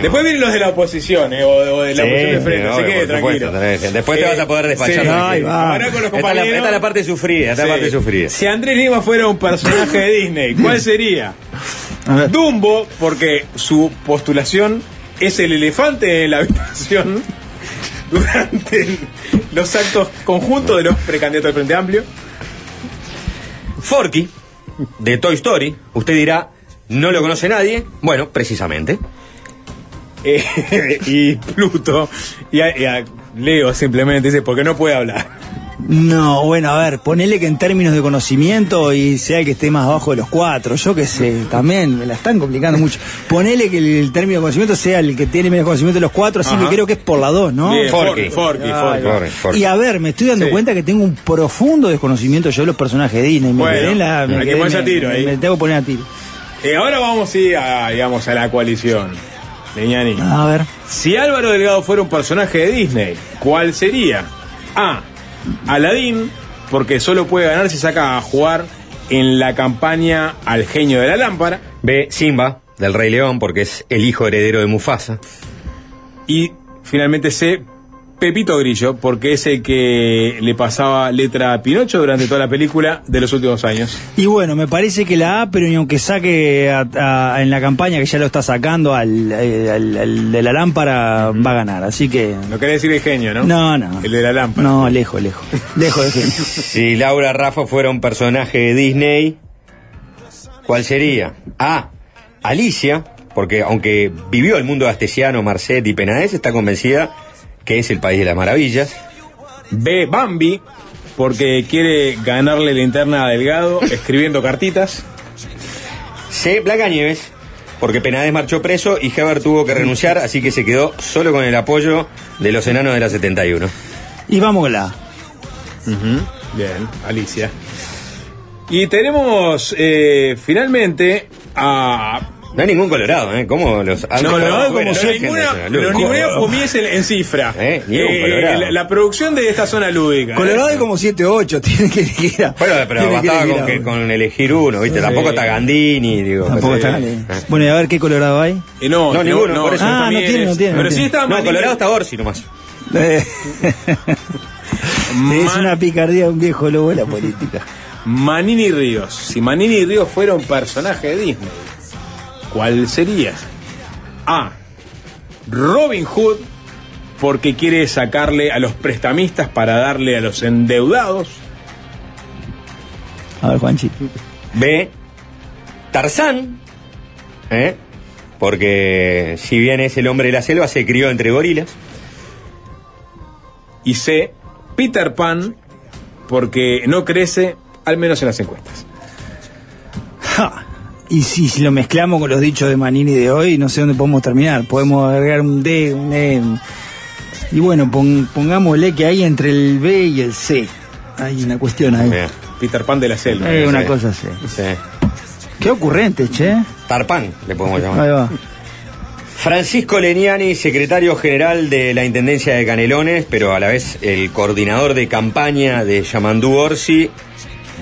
Después vienen los de la oposición, eh, o, de la oposición de frente, así que tranquilo. Después te vas a poder despachar. Sí, Ahora con los esta, esta, es la parte sufrida, esta es la parte sufrida. Si Andrés Lima fuera un personaje de Disney, ¿cuál sería? Dumbo, porque su postulación es el elefante en la habitación durante los actos conjuntos de los precandidatos del Frente Amplio. Forky, de Toy Story. Usted dirá, no lo conoce nadie. Bueno, precisamente. Eh, y Pluto, y Leo simplemente dice, porque no puede hablar. No, bueno, a ver, ponele que en términos de conocimiento y sea el que esté más abajo de los cuatro, yo qué sé, también me la están complicando mucho. Ponele que el, término de conocimiento sea el que tiene menos conocimiento de los cuatro, así que creo que es por la dos, ¿no? Forky, Forky, Forky, Y a ver, me estoy dando cuenta que tengo un profundo desconocimiento yo de los personajes de Disney. Me bueno, la, me, que a tiro ahí. me tengo que poner a tiro. Eh, ahora vamos a ir a, digamos, a la coalición. Leñani. A ver. Si Álvaro Delgado fuera un personaje de Disney, ¿cuál sería? A. Aladín, porque solo puede ganar si saca a jugar en la campaña al genio de la lámpara. B. Simba, del Rey León, porque es el hijo heredero de Mufasa. Y finalmente C. Pepito Grillo, porque es el que le pasaba letra a Pinocho durante toda la película de los últimos años. Y bueno, me parece que la A, pero ni aunque saque en la campaña que ya lo está sacando al, de la lámpara, va a ganar. Así que. No querés decir el genio, ¿no? No, no. El de la lámpara. No, lejos, lejos. lejos de genio. Si Laura Rafa fuera un personaje de Disney, ¿cuál sería? A. Alicia, porque aunque vivió el mundo astesiano, Marcet y Penades, está convencida que es el país de las maravillas. B. Bambi, porque quiere ganarle linterna a Delgado escribiendo cartitas. C. Blanca Nieves, porque Penades marchó preso y Heber tuvo que renunciar, así que se quedó solo con el apoyo de los enanos de la 71. Y vamos la Bien, Alicia. Y tenemos eh, finalmente a no hay ningún colorado, ¿eh? ¿Cómo los.? No, colorado como si ninguna. Pero ninguna comiese en cifra. ¿Eh? eh la, la, producción de esta zona lúdica. Colorado ¿eh? es como 7 8, tiene que elegir. Bueno, pero bastaba con, que, con elegir uno, ¿viste? Tampoco está Gandini, digo. Tampoco está Gandini. Bueno, y a ver qué colorado hay. Eh, no, no, ninguno. No, por eso ah, no tiene, no tiene. Pero sí está No, colorado está Orsi nomás. es una picardía un viejo lobo de la política. Manini Ríos. Si Manini Ríos fuera un personaje de Disney ¿Cuál sería? A. Robin Hood, porque quiere sacarle a los prestamistas para darle a los endeudados. A ver, Juanchi. B. Tarzán, ¿eh? porque si bien es el hombre de la selva, se crió entre gorilas. Y C, Peter Pan, porque no crece, al menos en las encuestas. Y si, lo mezclamos con los dichos de Manini de hoy, no sé dónde podemos terminar. Podemos agregar un D, un E. Y bueno, pongámosle que hay entre el B y el C. Hay una cuestión ahí. Peter Pan de la selva. Hay una cosa así. Sí. Qué ocurrente, che. Tarpan, le podemos llamar. Ahí va. Francisco Leniani, secretario general de la Intendencia de Canelones, pero a la vez el coordinador de campaña de Yamandú Orsi.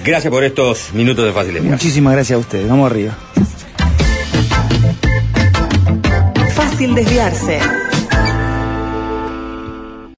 Gracias por estos minutos de fácil Muchísimas gracias a ustedes. Vamos arriba. Fácil desviarse.